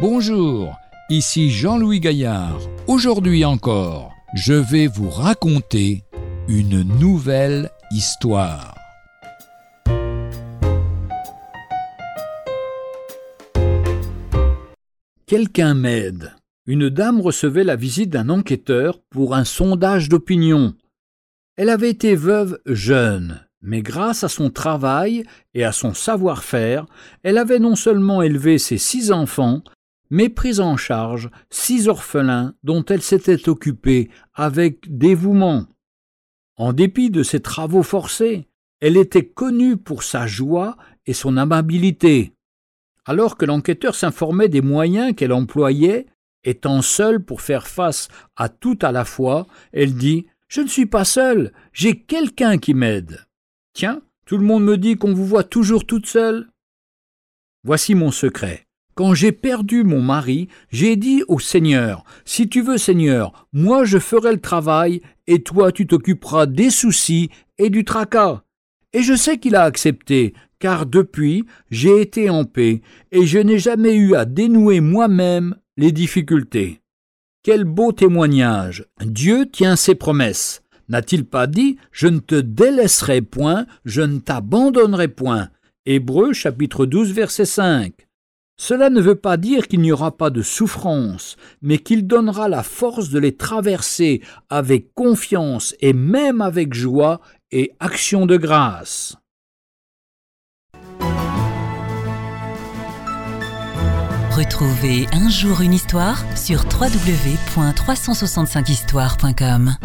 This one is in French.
Bonjour, ici Jean-Louis Gaillard. Aujourd'hui encore, je vais vous raconter une nouvelle histoire. Quelqu'un m'aide. Une dame recevait la visite d'un enquêteur pour un sondage d'opinion. Elle avait été veuve jeune, mais grâce à son travail et à son savoir-faire, elle avait non seulement élevé ses six enfants, mais pris en charge six orphelins dont elle s'était occupée avec dévouement. En dépit de ses travaux forcés, elle était connue pour sa joie et son amabilité. Alors que l'enquêteur s'informait des moyens qu'elle employait, étant seule pour faire face à tout à la fois, elle dit Je ne suis pas seule, j'ai quelqu'un qui m'aide. Tiens, tout le monde me dit qu'on vous voit toujours toute seule. Voici mon secret. Quand j'ai perdu mon mari, j'ai dit au Seigneur, Si tu veux, Seigneur, moi je ferai le travail, et toi tu t'occuperas des soucis et du tracas. Et je sais qu'il a accepté, car depuis j'ai été en paix, et je n'ai jamais eu à dénouer moi-même les difficultés. Quel beau témoignage. Dieu tient ses promesses. N'a-t-il pas dit Je ne te délaisserai point, je ne t'abandonnerai point Hébreux chapitre 12 verset 5. Cela ne veut pas dire qu'il n'y aura pas de souffrance, mais qu'il donnera la force de les traverser avec confiance et même avec joie et action de grâce. Retrouvez un jour une histoire sur www.365histoire.com.